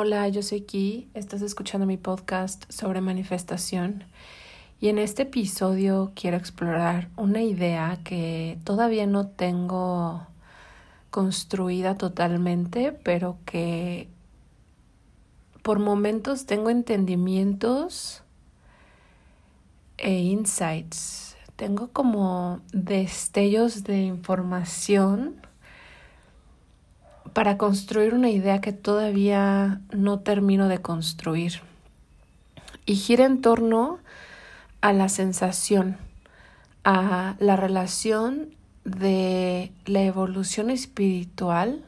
Hola, yo soy Ki, estás escuchando mi podcast sobre manifestación y en este episodio quiero explorar una idea que todavía no tengo construida totalmente, pero que por momentos tengo entendimientos e insights. Tengo como destellos de información para construir una idea que todavía no termino de construir. Y gira en torno a la sensación, a la relación de la evolución espiritual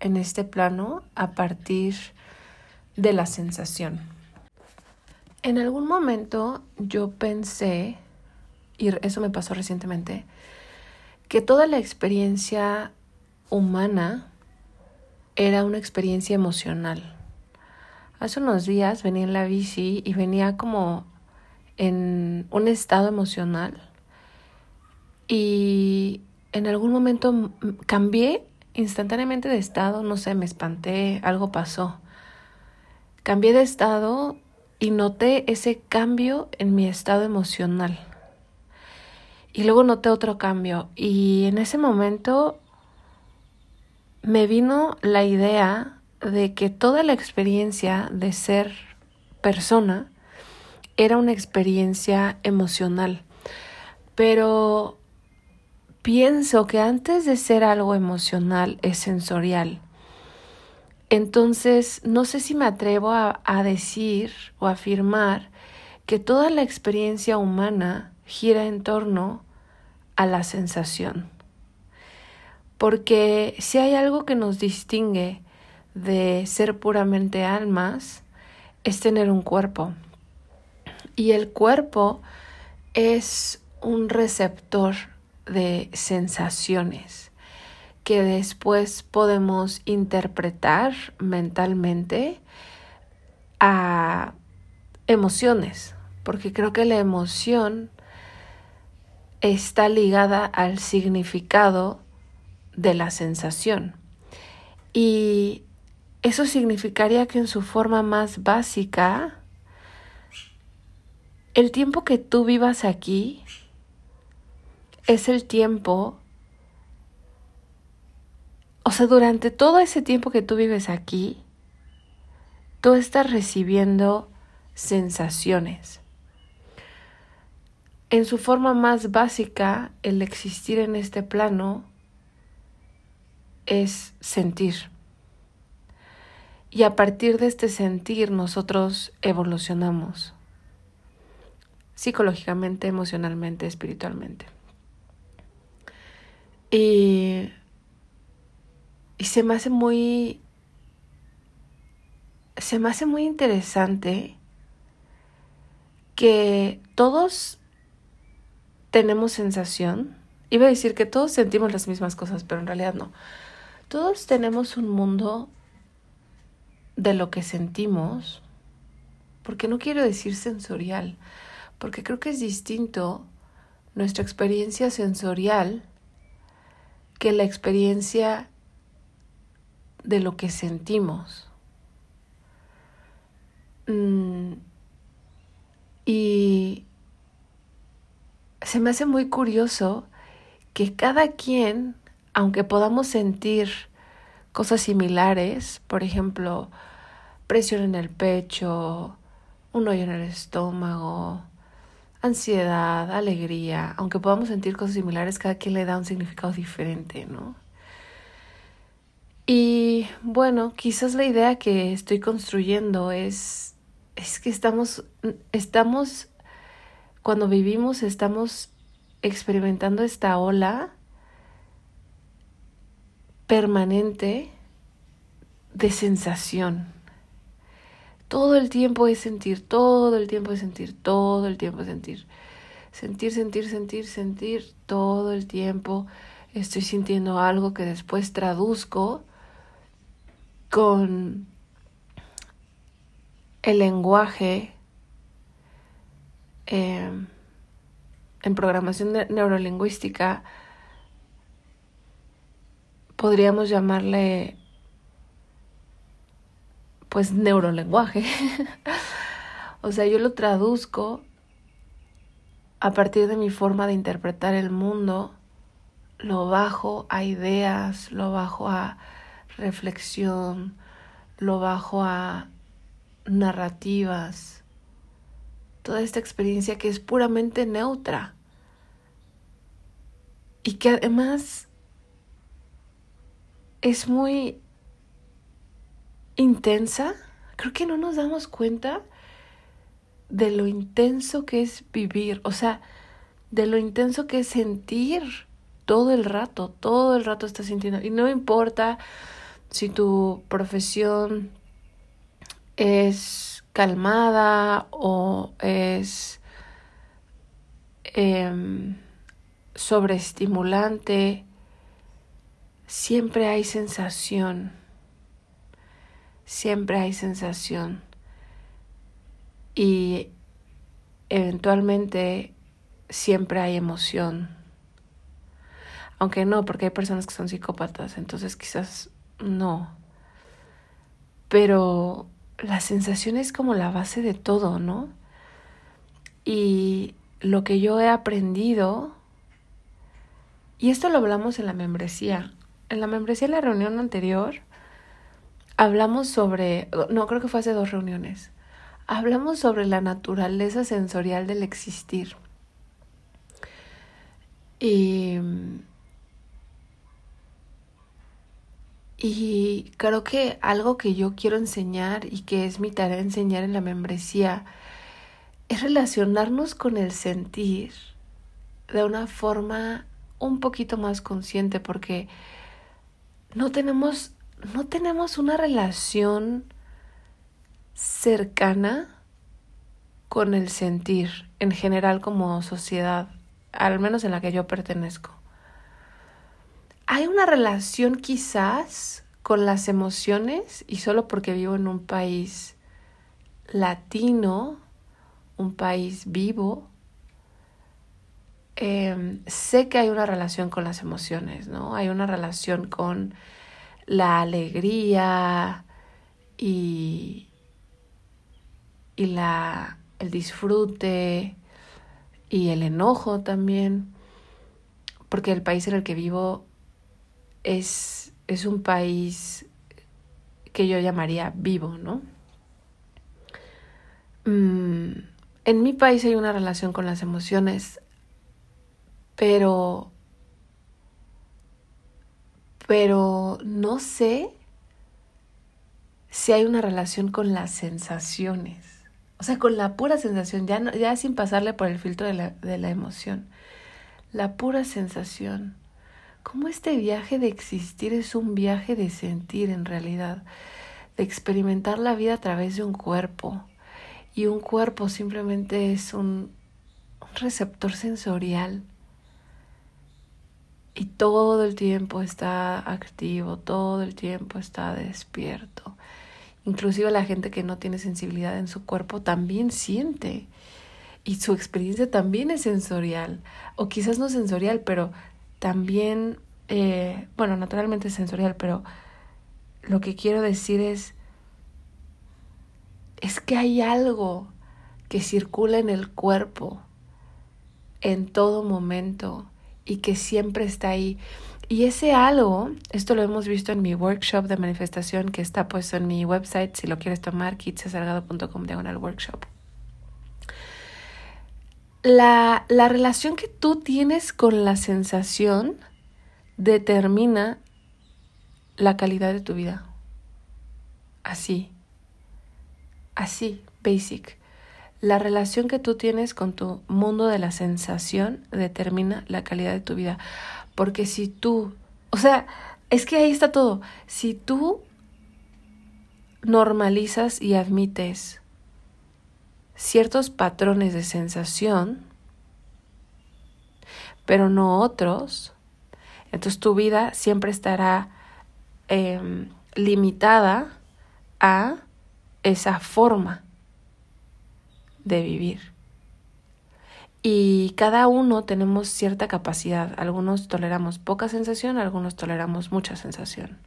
en este plano a partir de la sensación. En algún momento yo pensé, y eso me pasó recientemente, que toda la experiencia humana era una experiencia emocional. Hace unos días venía en la bici y venía como en un estado emocional y en algún momento cambié instantáneamente de estado, no sé, me espanté, algo pasó. Cambié de estado y noté ese cambio en mi estado emocional. Y luego noté otro cambio y en ese momento me vino la idea de que toda la experiencia de ser persona era una experiencia emocional. Pero pienso que antes de ser algo emocional es sensorial. Entonces, no sé si me atrevo a, decir o afirmar que toda la experiencia humana gira en torno a la sensación. Porque si hay algo que nos distingue de ser puramente almas, es tener un cuerpo. Y el cuerpo es un receptor de sensaciones que después podemos interpretar mentalmente a emociones, porque creo que la emoción está ligada al significado de la sensación. Y eso significaría que en su forma más básica, el tiempo que tú vivas aquí es el tiempo, o sea, durante todo ese tiempo que tú vives aquí, tú estás recibiendo sensaciones. En su forma más básica, el existir en este plano es sentir. Y a partir de este sentir nosotros evolucionamos psicológicamente, emocionalmente, espiritualmente. Y, y se me hace muy se me hace muy interesante que todos tenemos sensación. Iba a decir que todos sentimos las mismas cosas, pero en realidad no. Todos tenemos un mundo de lo que sentimos, porque no quiero decir sensorial, porque creo que es distinto nuestra experiencia sensorial que la experiencia de lo que sentimos. Mm, y se me hace muy curioso que cada quien aunque podamos sentir cosas similares, por ejemplo, presión en el pecho, un hoyo en el estómago, ansiedad, alegría, aunque podamos sentir cosas similares, cada quien le da un significado diferente, ¿no? Y bueno, quizás la idea que estoy construyendo es, es que estamos, estamos, cuando vivimos, estamos experimentando esta ola permanente de sensación. Todo el tiempo es sentir, todo el tiempo es sentir, todo el tiempo es sentir. Sentir, sentir, sentir, sentir, todo el tiempo estoy sintiendo algo que después traduzco con el lenguaje em, en programación neurolingüística podríamos llamarle pues neurolenguaje. o sea, yo lo traduzco a partir de mi forma de interpretar el mundo, lo bajo a ideas, lo bajo a reflexión, lo bajo a narrativas, toda esta experiencia que es puramente neutra y que además es muy intensa. Creo que no nos damos cuenta de lo intenso que es vivir, o sea, de lo intenso que es sentir todo el rato, todo el rato estás sintiendo. Y no importa si tu profesión es calmada o es eh, sobreestimulante, siempre hay sensación, siempre hay sensación y eventualmente siempre hay emoción. Aunque no, porque hay personas que son psicópatas, entonces quizás no. Pero la sensación es como la base de todo, ¿no? Y lo que yo he aprendido, y esto lo hablamos en la membresía, en la membresía de la reunión anterior, hablamos sobre, no creo que fue hace dos reuniones, hablamos sobre la naturaleza sensorial del existir. Y, y creo que algo que yo quiero enseñar y que es mi tarea enseñar en la membresía es relacionarnos con el sentir de una forma un poquito más consciente porque no tenemos no tenemos una relación cercana con el sentir en general como sociedad, al menos en la que yo pertenezco. Hay una relación quizás con las emociones y solo porque vivo en un país latino, un país vivo, em, sé que hay una relación con las emociones, ¿no? Hay una relación con la alegría y, y la, el disfrute y el enojo también, porque el país en el que vivo es, es un país que yo llamaría vivo, ¿no? Mm, en mi país hay una relación con las emociones, pero pero no sé si hay una relación con las sensaciones. O sea, con la pura sensación, ya, ya sin pasarle por el filtro de la, de la emoción. La pura sensación. Como este viaje de existir es un viaje de sentir en realidad, de experimentar la vida a través de un cuerpo. Y un cuerpo simplemente es un receptor sensorial. Y todo el tiempo está activo, todo el tiempo está despierto. Inclusive la gente que no tiene sensibilidad en su cuerpo también siente y su experiencia también es sensorial o quizás no sensorial, pero también, eh, bueno, naturalmente es sensorial, pero lo que quiero decir es, es que hay algo que circula en el cuerpo en todo momento y que siempre está ahí. Y ese algo, esto lo hemos visto en mi workshop de manifestación que está puesto en mi website, si lo quieres tomar, kitsesalgado.com diagonal workshop. La, la relación que tú tienes con la sensación determina la calidad de tu vida. Así. Así, basic. La relación que tú tienes con tu mundo de la sensación determina la calidad de tu vida. Porque si tú, o sea, es que ahí está todo. Si tú normalizas y admites ciertos patrones de sensación, pero no otros, entonces tu vida siempre estará em, limitada a esa forma de vivir. Y cada uno tenemos cierta capacidad. Algunos toleramos poca sensación, algunos toleramos mucha sensación.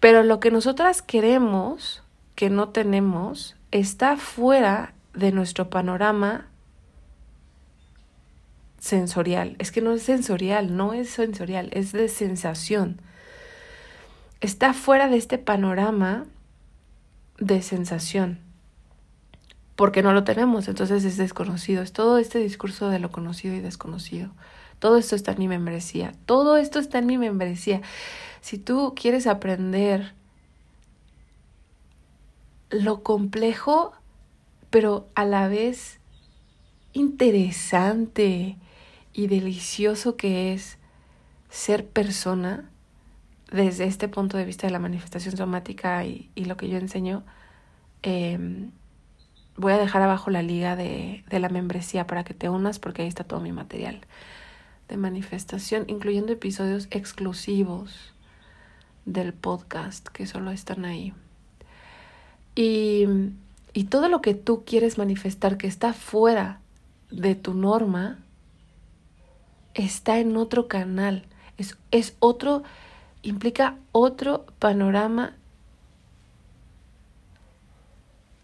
Pero lo que nosotras queremos, que no tenemos, está fuera de nuestro panorama sensorial. Es que no es sensorial, no es sensorial, es de sensación. Está fuera de este panorama de sensación. Porque no lo tenemos, entonces es desconocido. Es todo este discurso de lo conocido y desconocido. Todo esto está en mi membresía. Todo esto está en mi membresía. Si tú quieres aprender lo complejo, pero a la vez interesante y delicioso que es ser persona desde este punto de vista de la manifestación somática y, lo que yo enseño, em, voy a dejar abajo la liga de, de la membresía para que te unas porque ahí está todo mi material de manifestación, incluyendo episodios exclusivos del podcast que solo están ahí. Y, y todo lo que tú quieres manifestar que está fuera de tu norma, está en otro canal, es, es otro, implica otro panorama.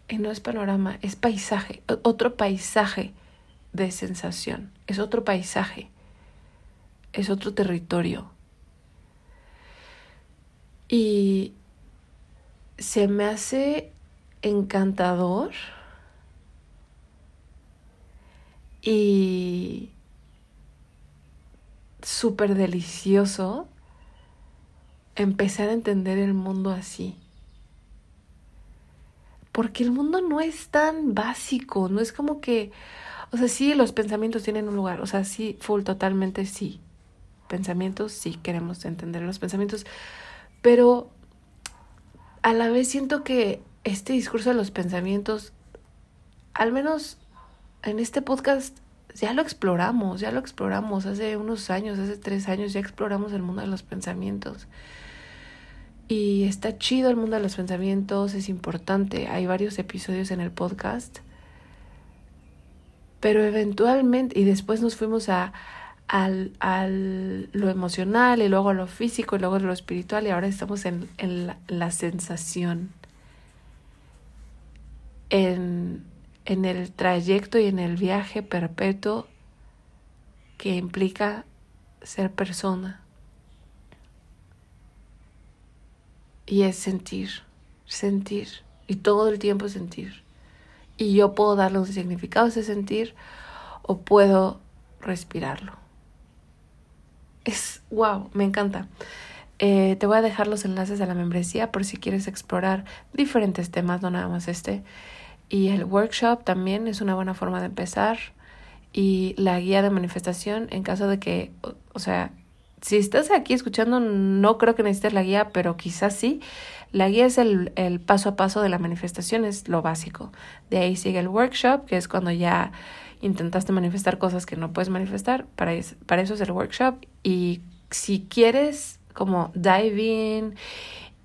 Y no es panorama, es paisaje, otro paisaje de sensación, es otro paisaje, es otro territorio. Y se me hace encantador y súper delicioso empezar a entender el mundo así. Porque el mundo no es tan básico, no es como que, o sea, sí, los pensamientos tienen un lugar, o sea, sí, full, totalmente sí. Pensamientos, sí, queremos entender los pensamientos, pero a la vez siento que este discurso de los pensamientos, al menos en este podcast, ya lo exploramos, ya lo exploramos hace unos años, hace tres años, ya exploramos el mundo de los pensamientos. Y está chido el mundo de los pensamientos, es importante. Hay varios episodios en el podcast. Pero eventualmente, y después nos fuimos a, lo emocional y luego a lo físico y luego a lo espiritual y ahora estamos en, en la, la, sensación, en, en el trayecto y en el viaje perpetuo que implica ser persona. Y es sentir, sentir, y todo el tiempo sentir. Y yo puedo darle un significado a ese sentir o puedo respirarlo es wow, me encanta. Eh, te voy a dejar los enlaces a la membresía por si quieres explorar diferentes temas, no nada más este. Y el workshop también es una buena forma de empezar. Y la guía de manifestación en caso de que, o, sea, si estás aquí escuchando, no creo que necesites la guía, pero quizás sí. La guía es el, el paso a paso de la manifestación, es lo básico. De ahí sigue el workshop, que es cuando ya intentaste manifestar cosas que no puedes manifestar, para, eso, para eso es el workshop. Y si quieres como dive in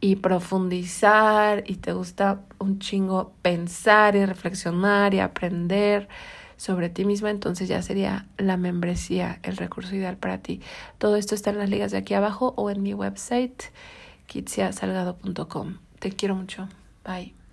y profundizar y te gusta un chingo pensar y reflexionar y aprender sobre ti misma, entonces ya sería la membresía el recurso ideal para ti. Todo esto está en las ligas de aquí abajo o en mi website kitsiasalgado.com. Te quiero mucho. Bye.